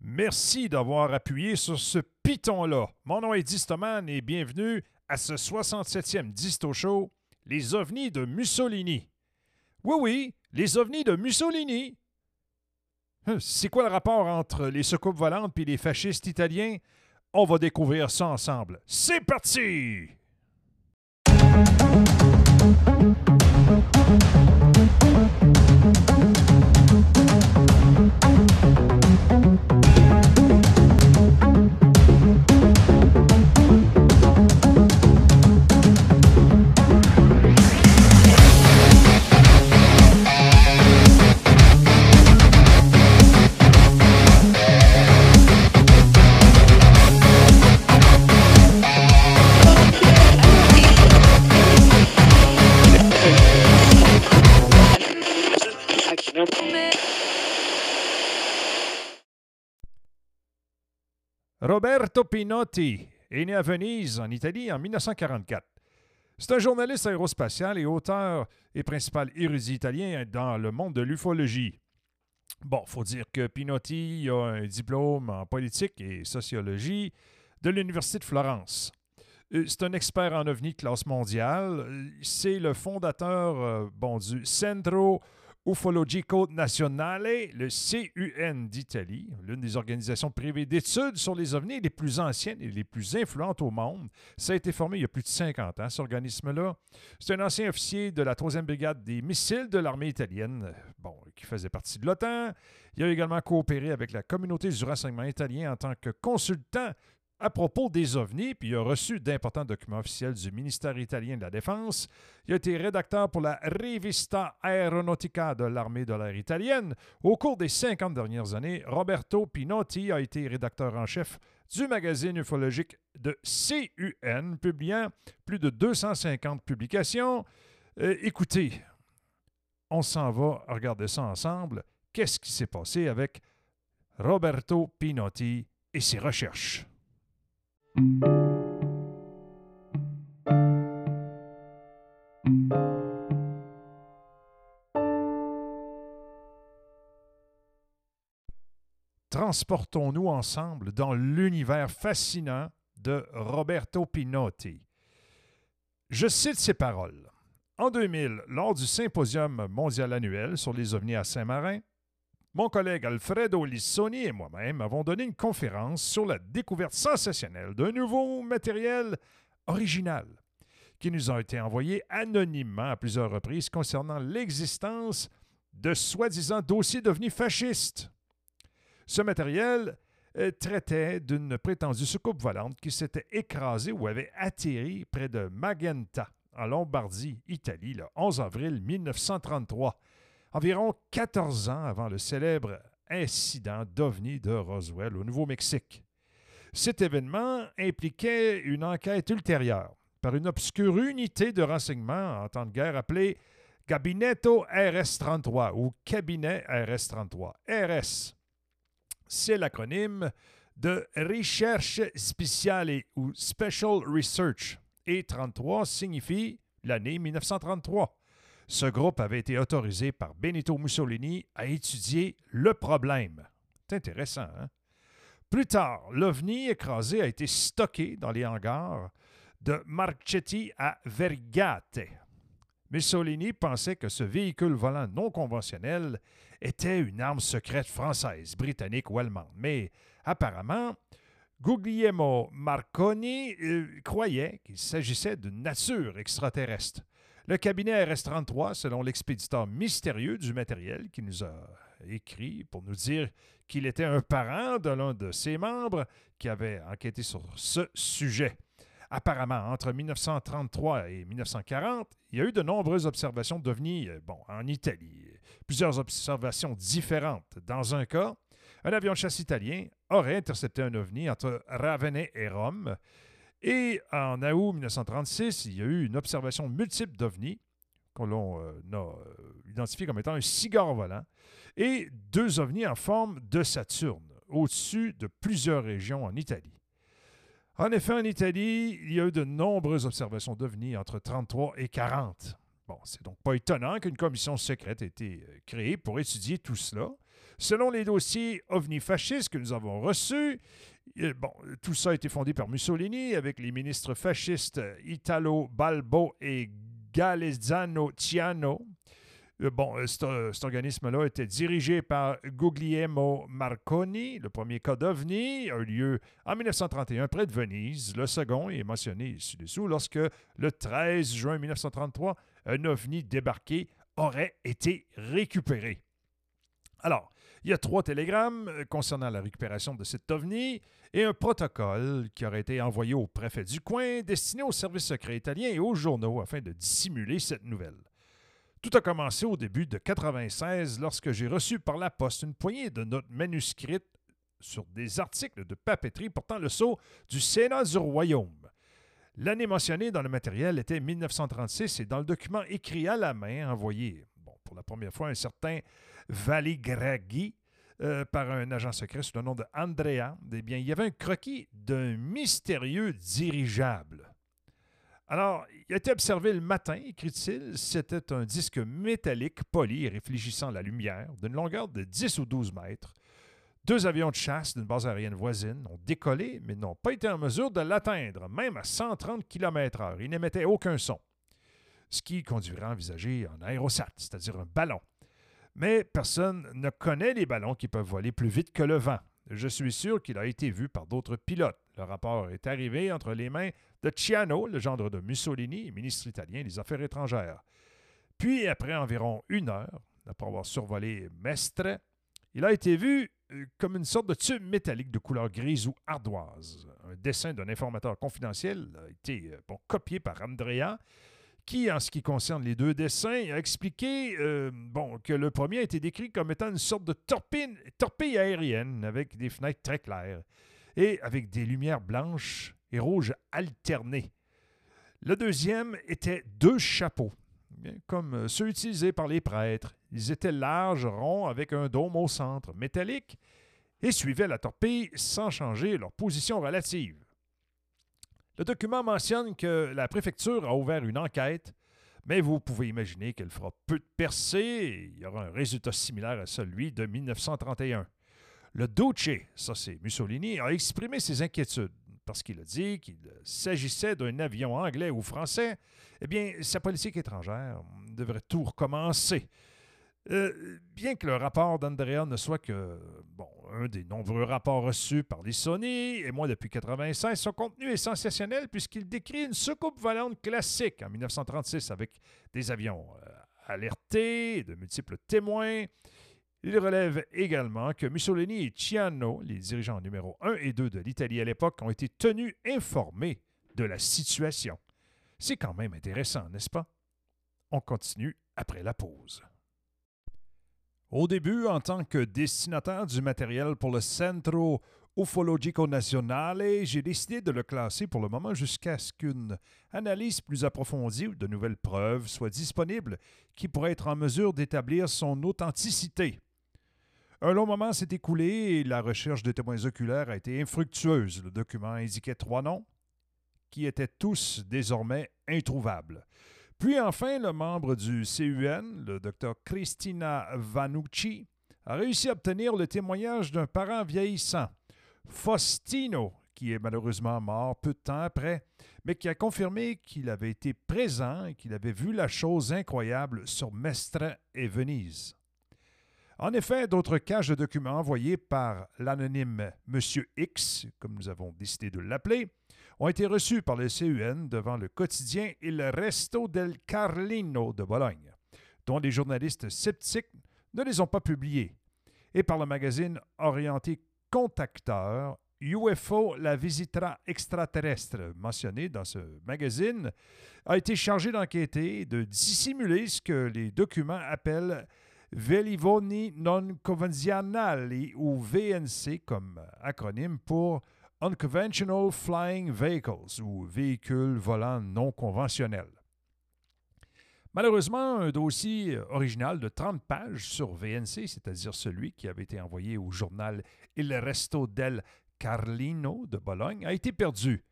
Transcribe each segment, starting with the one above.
Merci d'avoir appuyé sur ce piton-là. Mon nom est Distoman et bienvenue à ce 67e Disto Show, les ovnis de Mussolini. Oui, oui, les ovnis de Mussolini. Hum, C'est quoi le rapport entre les soucoupes volantes et les fascistes italiens? On va découvrir ça ensemble. C'est parti! Música Roberto Pinotti est né à Venise, en Italie, en 1944. C'est un journaliste aérospatial et auteur et principal érudit italien dans le monde de l'ufologie. Bon, faut dire que Pinotti a un diplôme en politique et sociologie de l'Université de Florence. Euh, C'est un expert en ovni de classe mondiale. C'est le fondateur euh, bon, du Centro Ufologico Nazionale, le CUN d'Italie, l'une des organisations privées d'études sur les ovnis les plus anciennes et les plus influentes au monde. Ça a été formé il y a plus de 50 ans, cet organisme-là. C'est un ancien officier de la 3e brigade des missiles de l'armée italienne, bon, qui faisait partie de l'OTAN. Il a également coopéré avec la communauté du renseignement italien en tant que consultant à propos des ovnis, puis il a reçu d'importants documents officiels du ministère italien de la Défense. Il a été rédacteur pour la Rivista Aeronautica de l'armée de l'air italienne. Au cours des 50 dernières années, Roberto Pinotti a été rédacteur en chef du magazine ufologique de CUN, publiant plus de 250 publications. Euh, écoutez, on s'en va regarder ça ensemble. Qu'est-ce qui s'est passé avec Roberto Pinotti et ses recherches? Transportons-nous ensemble dans l'univers fascinant de Roberto Pinotti. Je cite ses paroles. En 2000, lors du symposium mondial annuel sur les ovnis à Saint-Marin, mon collègue Alfredo Lissoni et moi-même avons donné une conférence sur la découverte sensationnelle d'un nouveau matériel original qui nous a été envoyé anonymement à plusieurs reprises concernant l'existence de soi-disant dossiers devenus fascistes. Ce matériel euh, traitait d'une prétendue soucoupe volante qui s'était écrasée ou avait atterri près de Magenta, en Lombardie, Italie, le 11 avril 1933 environ 14 ans avant le célèbre incident d'OVNI de Roswell au Nouveau-Mexique. Cet événement impliquait une enquête ultérieure par une obscure unité de renseignement en temps de guerre appelée Gabinetto RS-33 ou Cabinet RS-33. RS, c'est l'acronyme de Recherche Speciale ou Special Research et 33 signifie l'année 1933. Ce groupe avait été autorisé par Benito Mussolini à étudier le problème. C'est intéressant, hein? Plus tard, l'OVNI écrasé a été stocké dans les hangars de Marchetti à Vergate. Mussolini pensait que ce véhicule volant non conventionnel était une arme secrète française, britannique ou allemande. Mais apparemment, Guglielmo Marconi euh, croyait qu'il s'agissait d'une nature extraterrestre. Le cabinet RS-33, selon l'expéditeur mystérieux du matériel qui nous a écrit pour nous dire qu'il était un parent de l'un de ses membres qui avait enquêté sur ce sujet. Apparemment, entre 1933 et 1940, il y a eu de nombreuses observations d'OVNI bon, en Italie. Plusieurs observations différentes. Dans un cas, un avion chasse italien aurait intercepté un OVNI entre Ravenay et Rome. Et en août 1936, il y a eu une observation multiple d'OVNI qu'on euh, a euh, identifié comme étant un cigare volant et deux ovnis en forme de Saturne au-dessus de plusieurs régions en Italie. En effet, en Italie, il y a eu de nombreuses observations d'OVNI entre 33 et 40. Bon, c'est donc pas étonnant qu'une commission secrète ait été euh, créée pour étudier tout cela. Selon les dossiers OVNI fascistes que nous avons reçus, bon, tout ça a été fondé par Mussolini avec les ministres fascistes Italo Balbo et Galezzano Ciano. Euh, bon, euh, cet, organisme-là était dirigé par Guglielmo Marconi. Le premier cas d'OVNI a eu lieu en 1931 près de Venise. Le second est mentionné ci-dessous lorsque, le 13 juin 1933, un OVNI débarqué aurait été récupéré. Alors, il y a trois télégrammes euh, concernant la récupération de cet OVNI et un protocole qui aurait été envoyé au préfet du coin, destiné aux services secrets italiens et aux journaux afin de dissimuler cette nouvelle. Tout a commencé au début de 96 lorsque j'ai reçu par la poste une poignée de notes manuscrites sur des articles de papeterie portant le sceau du Sénat du Royaume. L'année mentionnée dans le matériel était 1936 et dans le document écrit à la main envoyé bon, pour la première fois un certain Valigraghi euh, par un agent secret sous le nom de Andrea, eh bien, il y avait un croquis d'un mystérieux dirigeable. Alors, il a été observé le matin, écrit-il, c'était un disque métallique poli réfléchissant la lumière d'une longueur de 10 ou 12 mètres. Deux avions de chasse d'une base aérienne voisine ont décollé, mais n'ont pas été en mesure de l'atteindre, même à 130 km/h. Ils n'émettaient aucun son. Ce qui conduirait à envisager un aérosat, c'est-à-dire un ballon. Mais personne ne connaît les ballons qui peuvent voler plus vite que le vent. Je suis sûr qu'il a été vu par d'autres pilotes. Le rapport est arrivé entre les mains de Ciano, le gendre de Mussolini, ministre italien des Affaires étrangères. Puis, après environ une heure, après avoir survolé Mestre, il a été vu euh, comme une sorte de tube métallique de couleur grise ou ardoise. Un dessin d'un informateur confidentiel a été euh, copié par Andrea qui, en ce qui concerne les deux dessins, a expliqué euh, que le premier a été décrit comme étant une sorte de torpille, torpille aérienne avec des fenêtres très claires et avec des lumières blanches et rouges alternées. Le deuxième était deux chapeaux, comme ceux utilisés par les prêtres. Ils étaient larges, ronds, avec un dôme au centre, métallique, et suivaient la torpille sans changer leur position relative. Le document mentionne que la préfecture a ouvert une enquête, mais vous pouvez imaginer qu'elle fera peu de percées et il y aura un résultat similaire à celui de 1931. Le Duce, ça c'est Mussolini, a exprimé ses inquiétudes parce qu'il a dit qu'il s'agissait d'un avion anglais ou français. Eh bien, sa politique étrangère devrait tout recommencer. Euh, bien que le rapport d'Andrea ne soit que bon, un des nombreux rapports reçus par les Sony, et moi depuis 1996, son contenu est sensationnel puisqu'il décrit une soucoupe volante classique en 1936 avec des avions euh, alertés, de multiples témoins. Il relève également que Mussolini et Ciano, les dirigeants numéro 1 et 2 de l'Italie à l'époque, ont été tenus informés de la situation. C'est quand même intéressant, n'est-ce pas? On continue après la pause. Au début, en tant que destinataire du matériel pour le Centro Ufologico Nazionale, j'ai décidé de le classer pour le moment jusqu'à ce qu'une analyse plus approfondie ou de nouvelles preuves soient disponibles qui pourraient être en mesure d'établir son authenticité. Un long moment s'est écoulé et la recherche de témoins oculaires a été infructueuse. Le document indiquait trois noms qui étaient tous désormais introuvables. Puis enfin, le membre du CUN, le docteur Christina Vanucci, a réussi à obtenir le témoignage d'un parent vieillissant, Faustino, qui est malheureusement mort peu de temps après, mais qui a confirmé qu'il avait été présent et qu'il avait vu la chose incroyable sur Mestre et Venise. En effet, d'autres caches de documents envoyés par l'anonyme Monsieur X, comme nous avons décidé de l'appeler, ont été reçus par le CUN devant le quotidien Il Resto del Carlino de Bologne, dont les journalistes sceptiques ne les ont pas publiés, et par le magazine orienté Contacteur UFO La Visita Extraterrestre, mentionné dans ce magazine, a été chargé d'enquêter et de dissimuler ce que les documents appellent Velivoni non convenzionali ou VNC comme acronyme pour Unconventional Flying Vehicles ou véhicules volants non conventionnels. Malheureusement, un dossier original de 30 pages sur VNC, c'est-à-dire celui qui avait été envoyé au journal Il Resto del Carlino de Bologne, a été perdu.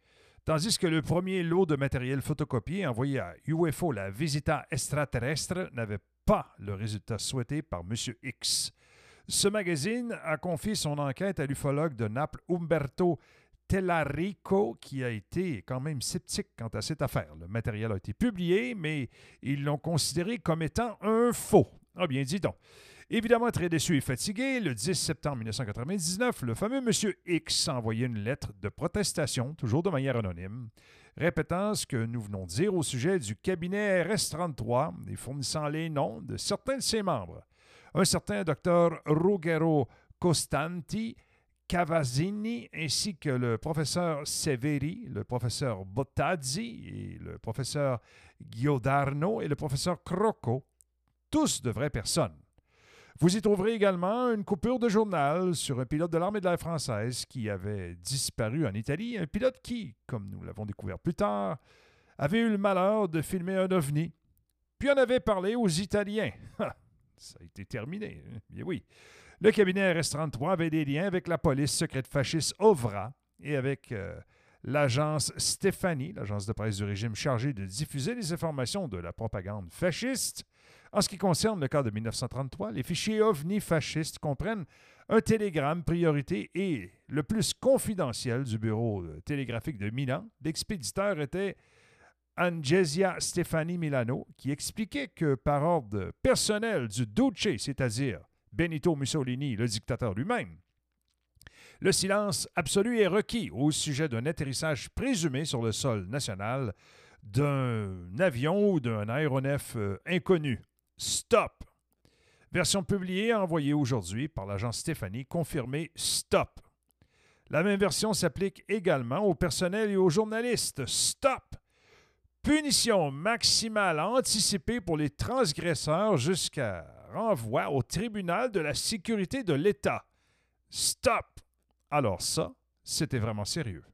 tandis que le premier lot de matériel photocopié envoyé à UFO, la Visita Extraterrestre, n'avait pas le résultat souhaité par M. X. Ce magazine a confié son enquête à l'ufologue de Naples, Umberto Tellarico, qui a été quand même sceptique quant à cette affaire. Le matériel a été publié, mais ils l'ont considéré comme étant un faux. Ah bien, dis donc. Évidemment très déçu et fatigué, le 10 septembre 1999, le fameux Monsieur X a envoyé une lettre de protestation, toujours de manière anonyme, répétant ce que nous venons de dire au sujet du cabinet RS33 et fournissant les noms de certains de ses membres. Un certain docteur Ruggero Costanti, Cavazzini, ainsi que le professeur Severi, le professeur Bottazzi le professeur Giodarno et le professeur Crocco, tous de vraies personnes. Vous y trouverez également une coupure de journal sur un pilote de l'armée de l'air française qui avait disparu en Italie, un pilote qui, comme nous l'avons découvert plus tard, avait eu le malheur de filmer un ovni, puis en avait parlé aux Italiens. Ça a été terminé, hein? bien oui. Le cabinet RS-33 avait des liens avec la police secrète fasciste OVRA et avec euh, l'agence Stéphanie, l'agence de presse du régime chargée de diffuser les informations de la propagande fasciste. En ce qui concerne le cas de 1933, les fichiers OVNI fascistes comprennent un télégramme priorité et le plus confidentiel du bureau euh, télégraphique de Milan. L'expéditeur était Angesia Stefani Milano, qui expliquait que par ordre personnel du Duce, c'est-à-dire Benito Mussolini, le dictateur lui-même, le silence absolu est requis au sujet d'un atterrissage présumé sur le sol national d'un avion ou d'un aéronef euh, inconnu. Stop. Version publiée envoyée aujourd'hui par l'agence Stéphanie, confirmée Stop. La même version s'applique également au personnel et aux journalistes. Stop. Punition maximale anticipée pour les transgresseurs jusqu'à renvoi au tribunal de la sécurité de l'État. Stop. Alors ça, c'était vraiment sérieux.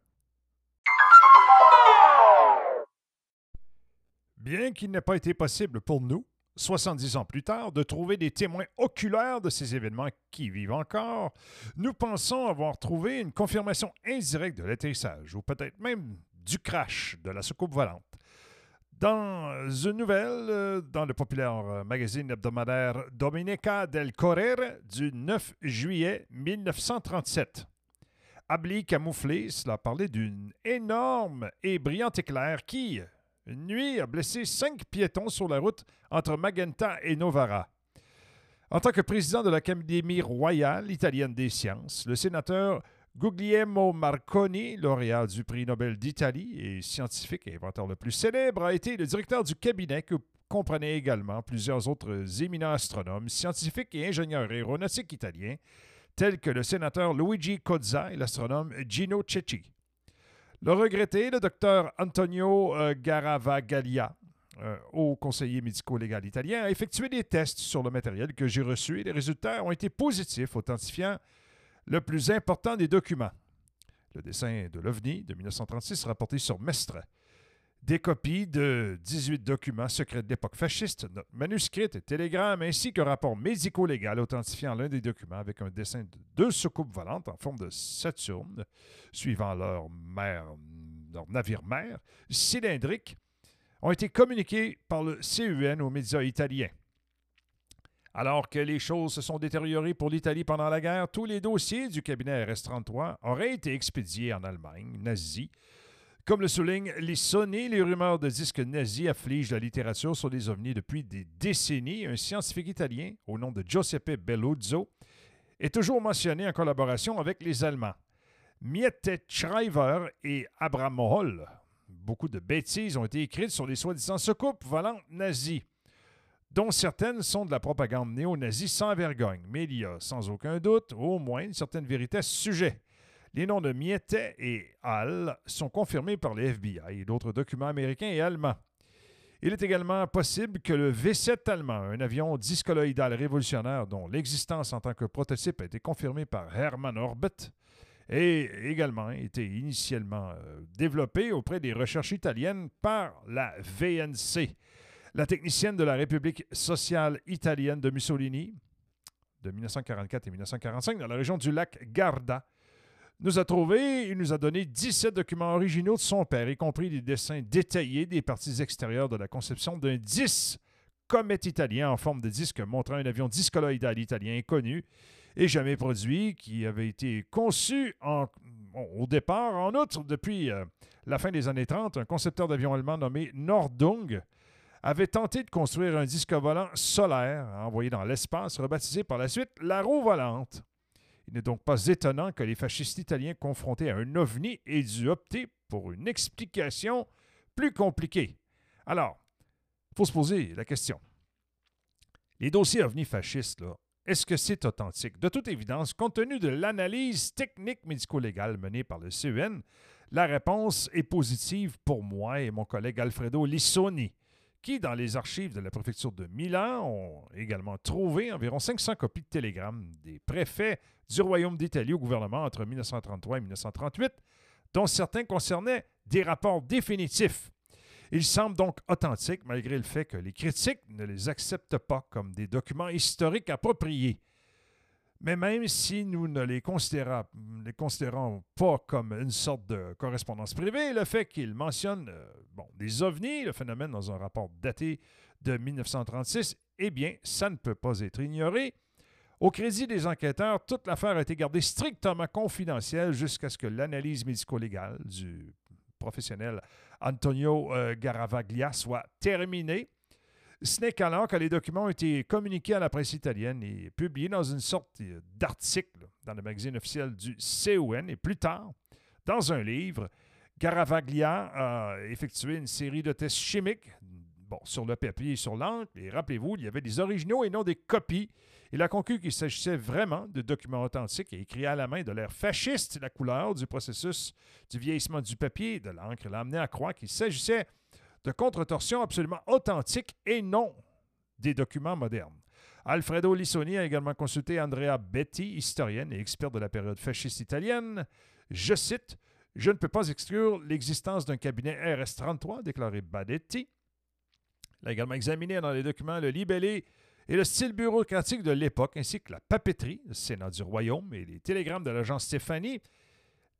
Bien qu'il n'ait pas été possible pour nous 70 ans plus tard, de trouver des témoins oculaires de ces événements qui vivent encore, nous pensons avoir trouvé une confirmation indirecte de l'atterrissage, ou peut-être même du crash de la soucoupe volante. Dans une nouvelle euh, dans le populaire euh, magazine hebdomadaire Dominica del Corriere du 9 juillet 1937. Habli camouflé, cela parlait d'une énorme et brillante éclair qui, une nuit, a blessé cinq piétons sur la route entre Magenta et Novara. En tant que président de l'Académie royale italienne des sciences, le sénateur Guglielmo Marconi, lauréat du prix Nobel d'Italie et scientifique et inventeur le plus célèbre, a été le directeur du cabinet que comprenait également plusieurs autres éminents astronomes, scientifiques et ingénieurs aéronautiques italiens, tels que le sénateur Luigi Cozza et l'astronome Gino Cecchi. Le regretté, le docteur Antonio euh, Garavaglia, euh, haut conseiller médico-légal italien, a effectué des tests sur le matériel que j'ai reçu et les résultats ont été positifs, authentifiant le plus important des documents. Le dessin de l'OVNI de 1936 rapporté sur Mestre des copies de 18 documents secrets de l'époque fasciste, manuscrits et télégrammes, ainsi qu'un rapport médico-légal authentifiant l'un des documents avec un dessin de deux soucoupes volantes en forme de Saturne, suivant leur, leur navire-mère, cylindrique, ont été communiqués par le CUN aux médias italiens. Alors que les choses se sont détériorées pour l'Italie pendant la guerre, tous les dossiers du cabinet RS-33 auraient été expédiés en Allemagne nazie comme le souligne Lissoni, les rumeurs de disques nazis affligent la littérature sur les ovnis depuis des décennies. Un scientifique italien au nom de Giuseppe Belluzzo est toujours mentionné en collaboration avec les Allemands. Miette Schreiber et Abraham. Beaucoup de bêtises ont été écrites sur les soi-disant soucoupes volantes nazies, dont certaines sont de la propagande néo-nazie sans vergogne. Mais il y a sans aucun doute au moins une certaine vérité à ce sujet. Les noms de Miette et Hall sont confirmés par les FBI et d'autres documents américains et allemands. Il est également possible que le V-7 allemand, un avion discoloïdal révolutionnaire dont l'existence en tant que prototype a été confirmée par Hermann Orbit, ait également été initialement euh, développé auprès des recherches italiennes par la VNC, la technicienne de la République sociale italienne de Mussolini, de 1944 et 1945 dans la région du lac Garda, nous a trouvé, il nous a donné 17 documents originaux de son père, y compris des dessins détaillés des parties extérieures de la conception d'un 10 comet italien en forme de disque montrant un avion discoloïdal italien inconnu et jamais produit, qui avait été conçu au départ, en outre, depuis euh, la fin des années 30, un concepteur d'avion allemand nommé Nordung avait tenté de construire un disque volant solaire envoyé dans l'espace, rebaptisé par la suite la roue volante. Il n'est donc pas étonnant que les fascistes italiens confrontés à un ovni aient dû opter pour une explication plus compliquée. Alors, il faut se poser la question. Les dossiers ovni fascistes, est-ce que c'est authentique? De toute évidence, compte tenu de l'analyse technique médico-légale menée par le CEN, la réponse est positive pour moi et mon collègue Alfredo Lissoni qui, dans les archives de la préfecture de Milan, ont également trouvé environ 500 copies de télégrammes des préfets du Royaume d'Italie au gouvernement entre 1933 et 1938, dont certains concernaient des rapports définitifs. Ils semblent donc authentiques malgré le fait que les critiques ne les acceptent pas comme des documents historiques appropriés. Mais même si nous ne les considérons, pas comme une sorte de correspondance privée, le fait qu'ils mentionnent euh, des ovnis, le phénomène dans un rapport daté de 1936, eh bien, ça ne peut pas être ignoré. Au crédit des enquêteurs, toute l'affaire a été gardée strictement confidentielle jusqu'à ce que l'analyse médico-légale du professionnel Antonio euh, Garavaglia soit terminée ce n'est qu'alors que les documents ont été communiqués à la presse italienne et publiés dans une sorte d'article dans le magazine officiel du CON et plus tard, dans un livre, Garavaglia a effectué une série de tests chimiques sur le papier et sur l'encre. Et rappelez-vous, il y avait des originaux et non des copies. Il a conclu qu'il s'agissait vraiment de documents authentiques et écrits à la main de l'ère fasciste. La couleur du processus du vieillissement du papier et de l'encre l'a amené à croire qu'il s'agissait de contre-torsion absolument authentique et non des documents modernes. Alfredo Lissoni a également consulté Andrea Betti, historienne et experte de la période fasciste italienne. Je cite Je ne peux pas exclure l'existence d'un cabinet RS-33, déclaré Badetti. Il a également examiné dans les documents le libellé et le style bureaucratique de l'époque, ainsi que la papeterie, le Sénat du Royaume et les télégrammes de l'agence Stéphanie,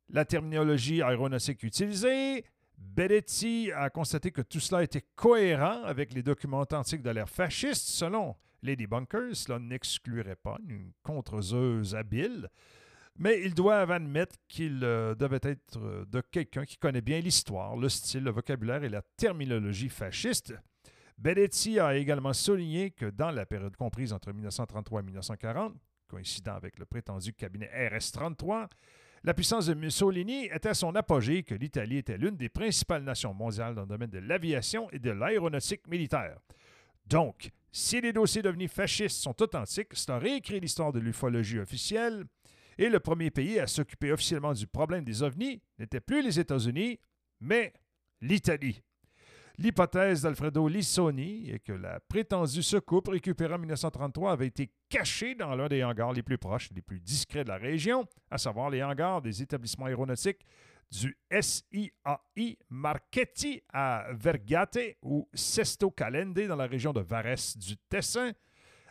la terminologie aéronautique utilisée, Beretti a constaté que tout cela était cohérent avec les documents authentiques de l'ère fasciste. Selon Lady Bunkers, cela n'exclurait pas une contreseuse habile, mais ils doivent admettre qu'il euh, devait être euh, de quelqu'un qui connaît bien l'histoire, le style, le vocabulaire et la terminologie fasciste. Beretti a également souligné que dans la période comprise entre 1933 et 1940, coïncidant avec le prétendu cabinet RS-33, la puissance de Mussolini était à son apogée que l'Italie était l'une des principales nations mondiales dans le domaine de l'aviation et de l'aéronautique militaire. Donc, si les dossiers devenus fascistes sont authentiques, cela réécrit l'histoire de l'ufologie officielle, et le premier pays à s'occuper officiellement du problème des ovnis n'était plus les États-Unis, mais l'Italie. L'hypothèse d'Alfredo Lissoni est que la prétendue secoupe récupérée en 1933 avait été cachée dans l'un des hangars les plus proches, les plus discrets de la région, à savoir les hangars des établissements aéronautiques du SIAI Marchetti à Vergate ou Sesto Calende dans la région de Varese du Tessin,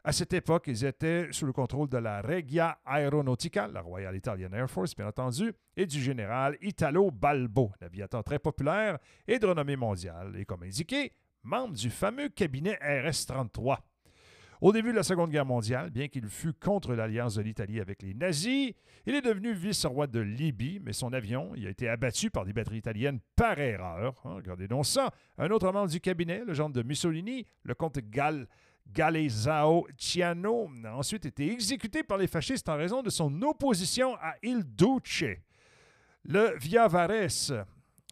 à cette époque, ils étaient sous le contrôle de la Regia Aeronautica, la Royal Italian Air Force, bien entendu, et du général Italo Balbo, aviateur très populaire et de renommée mondiale, et comme indiqué, membre du fameux cabinet RS-33. Au début de la Seconde Guerre mondiale, bien qu'il fût contre l'alliance de l'Italie avec les nazis, il est devenu vice-roi de Libye, mais son avion il a été abattu par des batteries italiennes par erreur. Hein, regardez donc ça. Un autre membre du cabinet, le genre de Mussolini, le comte Gall, Galeazzo Ciano a ensuite été exécuté par les fascistes en raison de son opposition à Il Duce. Le Via Vares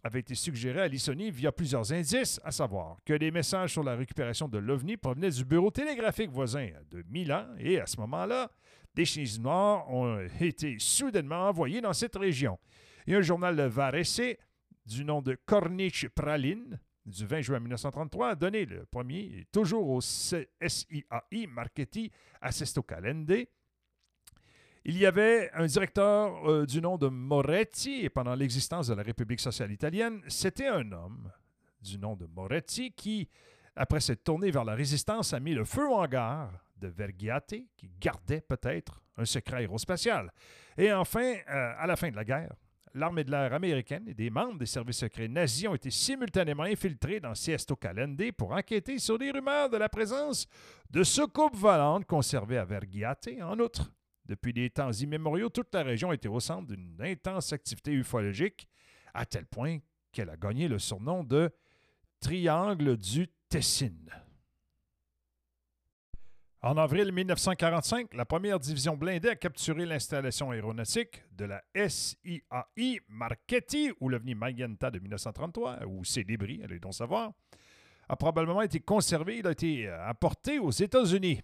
avait été suggéré à Lissoni via plusieurs indices, à savoir que les messages sur la récupération de l'OVNI provenaient du bureau télégraphique voisin de Milan et à ce moment-là, des chemises noires ont été soudainement envoyés dans cette région. Et un journal Varese du nom de Corniche Praline du 20 juin 1933 a donné le premier, toujours au SIAI Marchetti à Sesto Calende. Il y avait un directeur euh, du nom de Moretti, et pendant l'existence de la République sociale italienne, c'était un homme du nom de Moretti qui, après s'être tourné vers la résistance, a mis le feu en gare de Vergiate, qui gardait peut-être un secret aérospatial. Et enfin, euh, à la fin de la guerre, l'armée de l'air américaine et des membres des services secrets nazis ont été simultanément infiltrés dans Siesto Calende pour enquêter sur les rumeurs de la présence de soucoupes volantes conservées à Vergiate. En outre, depuis des temps immémoriaux, toute la région était au centre d'une intense activité ufologique, à tel point qu'elle a gagné le surnom de Triangle du Tessin. En avril 1945, la première division blindée a capturé l'installation aéronautique de la SIAI Marchetti, ou l'OVNI Magenta de 1933, ou débris, allez donc savoir, a probablement été conservé. Il a été euh, apporté aux États-Unis.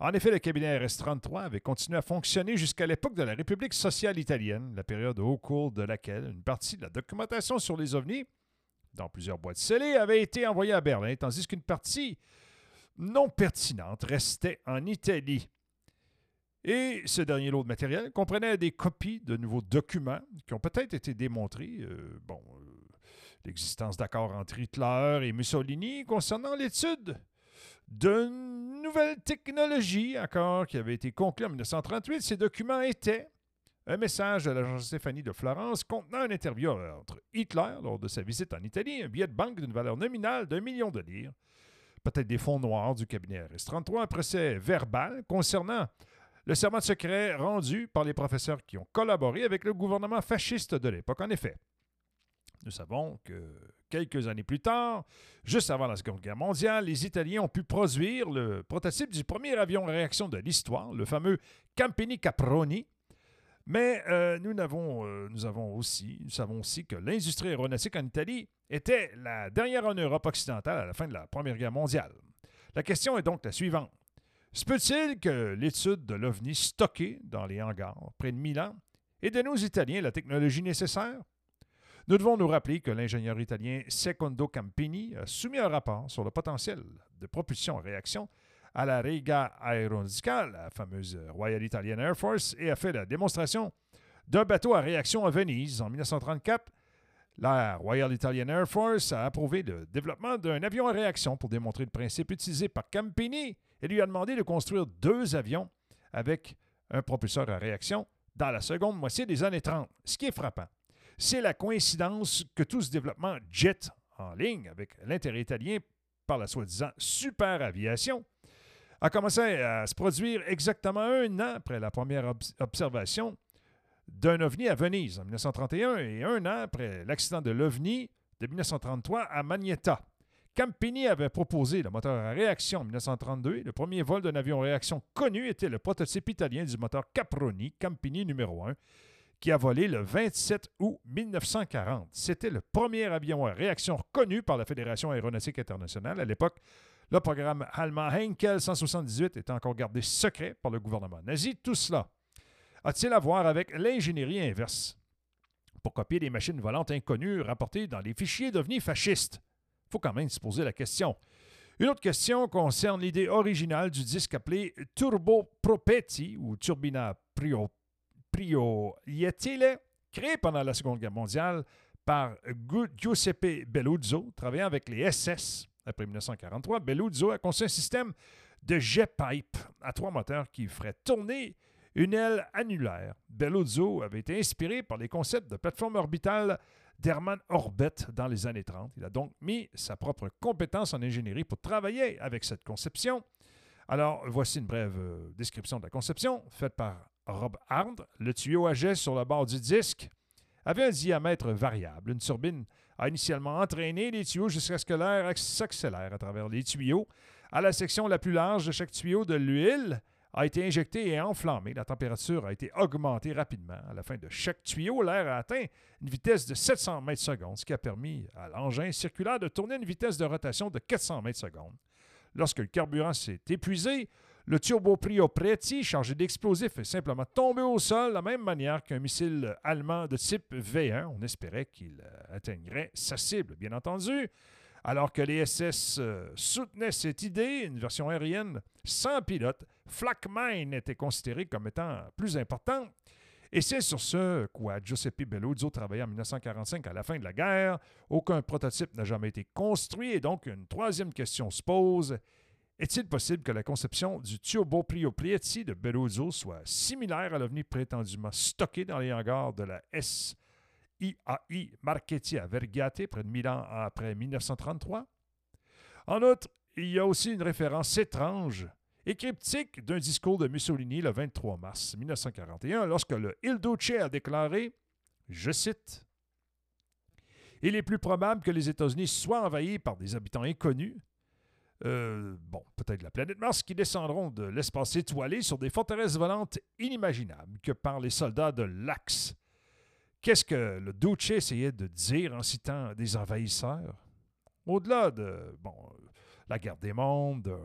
En effet, le cabinet RS-33 avait continué à fonctionner jusqu'à l'époque de la République sociale italienne, la période au cours de laquelle une partie de la documentation sur les ovnis, dans plusieurs boîtes scellées, avait été envoyée à Berlin, tandis qu'une partie non pertinente restait en Italie. Et ce dernier lot de matériel comprenait des copies de nouveaux documents qui ont peut-être été démontrés. Euh, bon, euh, l'existence d'accords entre Hitler et Mussolini concernant l'étude de nouvelles technologies, accord qui avait été conclu en 1938. Ces documents étaient un message de l'agence Stéphanie de Florence contenant une interview entre Hitler lors de sa visite en Italie, un billet de banque d'une valeur nominale d'un million de lire, peut-être des fonds noirs du cabinet RS-33, un procès verbal concernant le serment de secret rendu par les professeurs qui ont collaboré avec le gouvernement fasciste de l'époque. En effet, nous savons que quelques années plus tard, juste avant la Seconde Guerre mondiale, les Italiens ont pu produire le prototype du premier avion réaction de l'histoire, le fameux Campini Caproni, mais euh, nous, avons, euh, nous, avons aussi, savons aussi que l'industrie aéronautique en Italie était la dernière en Europe occidentale à la fin de la Première Guerre mondiale. La question est donc la suivante. Se peut-il que l'étude de l'OVNI stocké dans les hangars près de Milan ait donné aux Italiens la technologie nécessaire? Nous devons nous rappeler que l'ingénieur italien Secondo Campini a soumis un rapport sur le potentiel de propulsion réaction à la Riga Aeronautica, la fameuse Royal Italian Air Force, et a fait la démonstration d'un bateau à réaction à Venise en 1934. La Royal Italian Air Force a approuvé le développement d'un avion à réaction pour démontrer le principe utilisé par Campini et lui a demandé de construire deux avions avec un propulseur à réaction dans la seconde moitié des années 30. Ce qui est frappant, c'est la coïncidence que tout ce développement jet en ligne avec l'intérêt italien par la soi-disant super aviation a commencé à se produire exactement un an après la première observation d'un ovni à Venise en 1931 et un an après l'accident de l'ovni de 1933 à Magneta. Campini avait proposé le moteur à réaction en 1932 le premier vol d'un avion à réaction connu était le prototype italien du moteur Caproni, Campini numéro 1, qui a volé le 27 août 1940. C'était le premier avion à réaction reconnu par la Fédération aéronautique internationale. À l'époque, le programme allemand Henkel 178 est encore gardé secret par le gouvernement nazi. Tout cela a-t-il à voir avec l'ingénierie inverse? Pour copier des machines volantes inconnues rapportées dans les fichiers devenus fascistes? Il faut quand même se poser la question. Une autre question concerne l'idée originale du disque appelé Turbo Propetti ou Turbina Prio, créé pendant la Seconde Guerre mondiale par Giuseppe Belluzzo, travaillant avec les SS après 1943, Belluzzo a conçu un système de jet pipe à trois moteurs qui ferait tourner une aile annulaire. Belluzzo avait été inspiré par les concepts de plateforme orbitale d'Hermann Orbit dans les années 30. Il a donc mis sa propre compétence en ingénierie pour travailler avec cette conception. Alors, voici une brève euh, description de la conception faite par Rob Hard. Le tuyau à jet sur le bord du disque avait un diamètre variable. Une turbine a initialement entraîné les tuyaux jusqu'à ce que l'air s'accélère à travers les tuyaux. À la section la plus large de chaque tuyau, de l'huile a été injectée et enflammée. La température a été augmentée rapidement. À la fin de chaque tuyau, l'air a atteint une vitesse de 700 mètres secondes, ce qui a permis à l'engin circulaire de tourner à une vitesse de rotation de 400 mètres secondes. Lorsque le carburant s'est épuisé, le turbo Preti, chargé d'explosifs, est simplement tombé au sol de la même manière qu'un missile allemand de type V1. On espérait qu'il euh, atteindrait sa cible, bien entendu. Alors que les SS euh, soutenaient cette idée, une version aérienne sans pilote, Flakmine était considérée comme étant plus importante. Et c'est sur ce quoi Giuseppe Belluzzo travaillait en 1945 à la fin de la guerre. Aucun prototype n'a jamais été construit et donc une troisième question se pose. Est-il possible que la conception du Tuobo Prioprieti de Beruzzo soit similaire à l'ovni prétendument stocké dans les hangars de la SIAI Marchetti à Vergate près de Milan après 1933? En outre, il y a aussi une référence étrange et cryptique d'un discours de Mussolini le 23 mars 1941 lorsque le Il Duce a déclaré, je cite, Il est plus probable que les États-Unis soient envahis par des habitants inconnus euh, bon, peut-être la planète Mars, qui descendront de l'espace étoilé sur des forteresses volantes inimaginables que par les soldats de l'Axe? Qu'est-ce que le Duce essayait de dire en citant des envahisseurs? Au-delà de la guerre des mondes,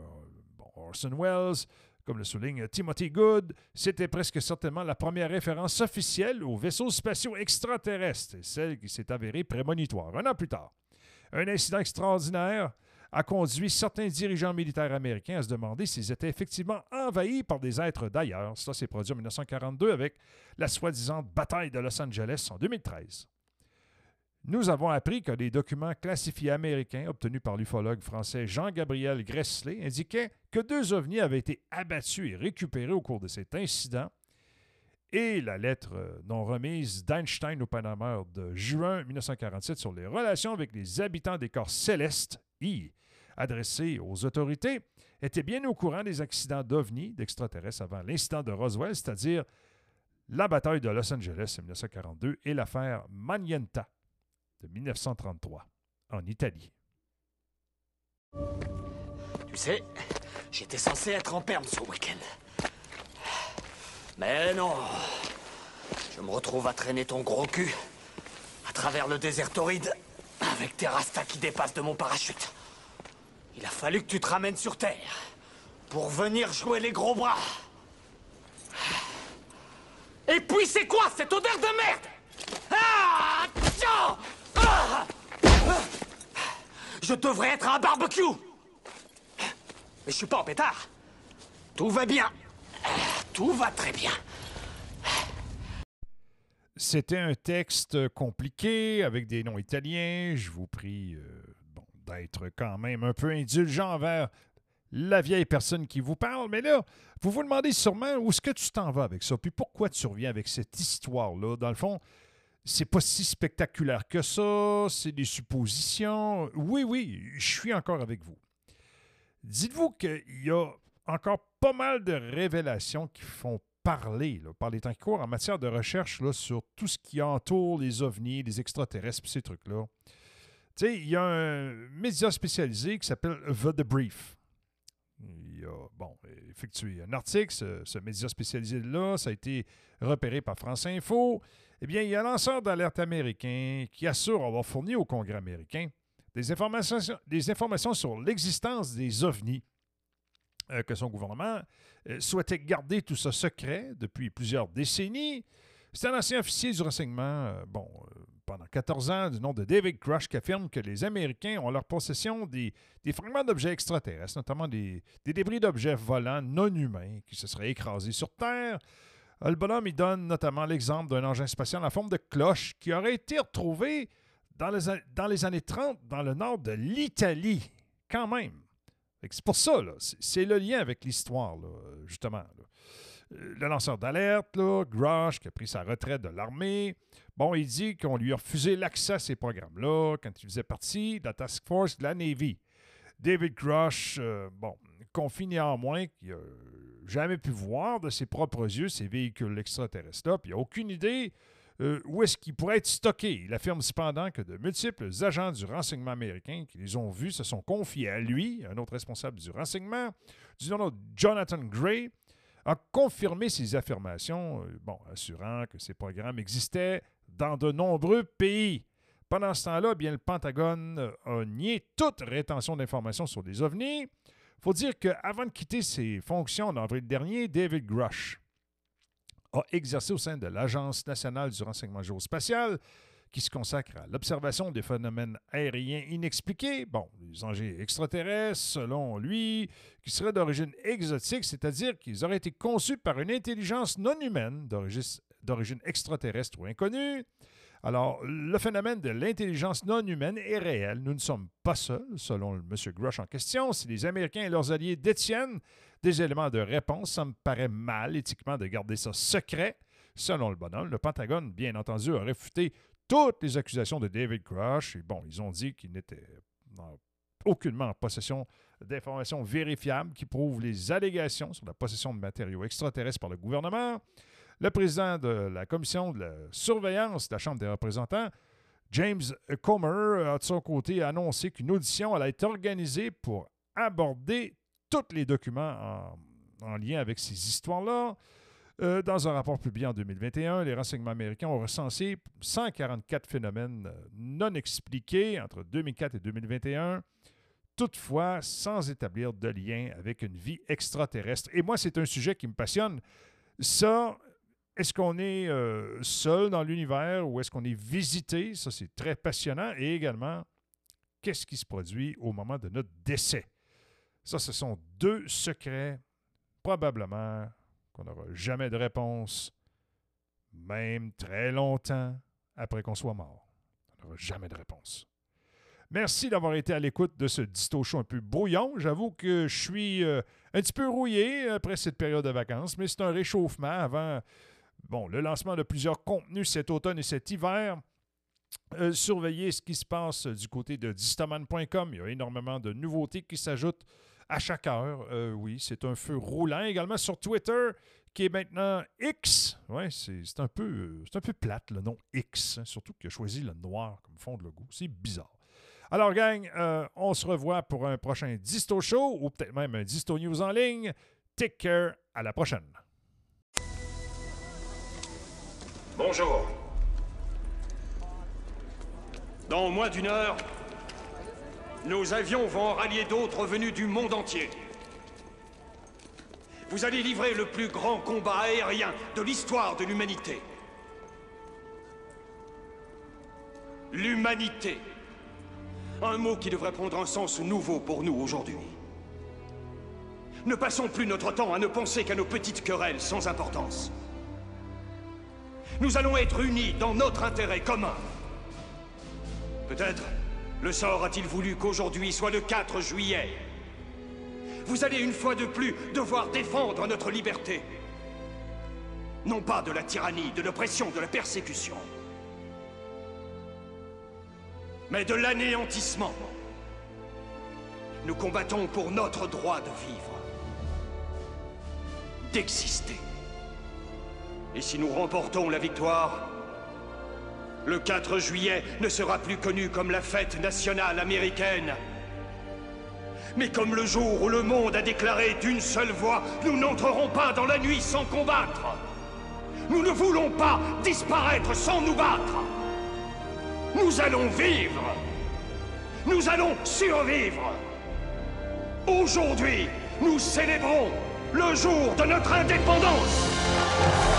bon, Orson Welles, comme le souligne Timothy Good, c'était presque certainement la première référence officielle aux vaisseaux spatiaux extraterrestres, celle qui s'est avérée prémonitoire. Un an plus tard, un incident extraordinaire a conduit certains dirigeants militaires américains à se demander s'ils étaient effectivement envahis par des êtres d'ailleurs. Cela s'est produit en 1942 avec la soi-disant bataille de Los Angeles en 2013. Nous avons appris que les documents classifiés américains obtenus par l'ufologue français Jean-Gabriel Gressley indiquaient que deux ovnis avaient été abattus et récupérés au cours de cet incident. Et la lettre non remise d'Einstein au Panama de juin 1947 sur les relations avec les habitants des corps célestes, I, adressé aux autorités, était bien au courant des accidents d'OVNI, d'extraterrestres, avant l'incident de Roswell, c'est-à-dire la bataille de Los Angeles en 1942 et l'affaire Manienta de 1933 en Italie. Tu sais, j'étais censé être en perme ce week-end. Mais non. Je me retrouve à traîner ton gros cul à travers le désert torride avec tes rastas qui dépassent de mon parachute. Il a fallu que tu te ramènes sur Terre pour venir jouer les gros bras. Et puis c'est quoi cette odeur de merde? Ah, ah Je devrais être à un barbecue Mais je suis pas en pétard. Tout va bien. Tout va très bien. C'était un texte compliqué avec des noms italiens. Je vous prie euh, d'être quand même un peu indulgent envers la vieille personne qui vous parle. Mais là, vous vous demandez sûrement où est-ce que tu t'en vas avec ça, puis pourquoi tu reviens avec cette histoire-là. Dans le fond, c'est pas si spectaculaire que ça, c'est des suppositions. Oui, oui, je suis encore avec vous. Dites-vous qu'il y a encore pas mal de révélations qui font parler par les temps qui courent en matière de recherche là, sur tout ce qui entoure les ovnis, les extraterrestres, ces trucs-là. Tu sais, il y a un média spécialisé qui s'appelle The Debrief. Il a, bon, effectué un article, ce, média spécialisé-là, ça a été repéré par France Info. Eh bien, il y a un lanceur d'alerte américain qui assure avoir fourni au Congrès américain des informations, sur l'existence des ovnis, que son gouvernement euh, souhaitait garder tout ça secret depuis plusieurs décennies. C'est un ancien officier du renseignement, euh, bon, pendant 14 ans du nom de David Crush qui affirme que les Américains ont en leur possession des, fragments d'objets extraterrestres, notamment des, débris d'objets volants non humains qui se seraient écrasés sur Terre. Euh, le il donne notamment l'exemple d'un engin spatial en forme de cloche qui aurait été retrouvé dans les années 30 dans le nord de l'Italie, quand même. C'est pour ça, c'est le lien avec l'histoire, justement. Euh, le lanceur d'alerte, Grush, qui a pris sa retraite de l'armée, bon, il dit qu'on lui a refusé l'accès à ces programmes-là quand il faisait partie de la task force de la Navy. David Grush, euh, bon, confie néanmoins qu'il n'a jamais pu voir de ses propres yeux ces véhicules extraterrestres-là, puis il n'a aucune idée euh, où est-ce qu'ils pourraient être stockés. Il affirme cependant que de multiples agents du renseignement américain qui les ont vus se sont confiés à lui, un autre responsable du renseignement, du nom de Jonathan Gray, a confirmé ces affirmations, euh, assurant que ces programmes existaient dans de nombreux pays. Pendant ce temps-là, bien, le Pentagone a nié toute rétention d'informations sur des ovnis. Il faut dire qu'avant de quitter ses fonctions en avril dernier, David Grush a exercé au sein de l'Agence nationale du renseignement géospatial qui se consacre à l'observation des phénomènes aériens inexpliqués, bon, les engins extraterrestres, selon lui, qui seraient d'origine exotique, c'est-à-dire qu'ils auraient été conçus par une intelligence non humaine d'origine extraterrestre ou inconnue, Alors, le phénomène de l'intelligence non humaine est réel. Nous ne sommes pas seuls, selon M. Grush en question. Si les Américains et leurs alliés détiennent des éléments de réponse, ça me paraît mal éthiquement de garder ça secret. Selon le bonhomme, le Pentagone, bien entendu, a réfuté toutes les accusations de David Grush. Et bon, ils ont dit qu'il n'était aucunement en possession d'informations vérifiables qui prouvent les allégations sur la possession de matériaux extraterrestres par le gouvernement. Le président de la commission de la surveillance de la Chambre des représentants, James Comer, a de son côté annoncé qu'une audition allait être organisée pour aborder tous les documents en, lien avec ces histoires-là. Euh, dans un rapport publié en 2021, les renseignements américains ont recensé 144 phénomènes non expliqués entre 2004 et 2021 toutefois sans établir de lien avec une vie extraterrestre. Et moi, c'est un sujet qui me passionne. Ça, est-ce qu'on est, euh, seul dans l'univers ou est-ce qu'on est visité? Ça, c'est très passionnant. Et également, qu'est-ce qui se produit au moment de notre décès? Ça, ce sont deux secrets, probablement, qu'on n'aura jamais de réponse, même très longtemps après qu'on soit mort. On n'aura jamais de réponse. Merci d'avoir été à l'écoute de ce disto show un peu brouillon. J'avoue que je suis euh, un petit peu rouillé après cette période de vacances, mais c'est un réchauffement avant bon, le lancement de plusieurs contenus cet automne et cet hiver. Euh, surveillez ce qui se passe du côté de distoman.com. Il y a énormément de nouveautés qui s'ajoutent à chaque heure. Euh, oui, c'est un feu roulant. Également sur Twitter, qui est maintenant X. Oui, c'est un, peu, un peu plate le nom X, hein, surtout qu'il a choisi le noir comme fond de logo. C'est bizarre. Alors, gang, euh, on se revoit pour un prochain Disto Show ou peut-être même un Disto News en ligne. Take care. À la prochaine. Bonjour. Dans moins d'une heure, nos avions vont en rallier d'autres venus du monde entier. Vous allez livrer le plus grand combat aérien de l'histoire de l'humanité. L'humanité. Un mot qui devrait prendre un sens nouveau pour nous aujourd'hui. Ne passons plus notre temps à ne penser qu'à nos petites querelles sans importance. Nous allons être unis dans notre intérêt commun. Peut-être le sort a-t-il voulu qu'aujourd'hui soit le 4 juillet? Vous allez une fois de plus devoir défendre notre liberté. Non pas de la tyrannie, de l'oppression, de la persécution mais de l'anéantissement. Nous combattons pour notre droit de vivre, d'exister. Et si nous remportons la victoire, le 4 juillet ne sera plus connu comme la fête nationale américaine, mais comme le jour où le monde a déclaré d'une seule voix, nous n'entrerons pas dans la nuit sans combattre. Nous ne voulons pas disparaître sans nous battre. Nous allons vivre. Nous allons survivre. Aujourd'hui, nous célébrons le jour de notre indépendance.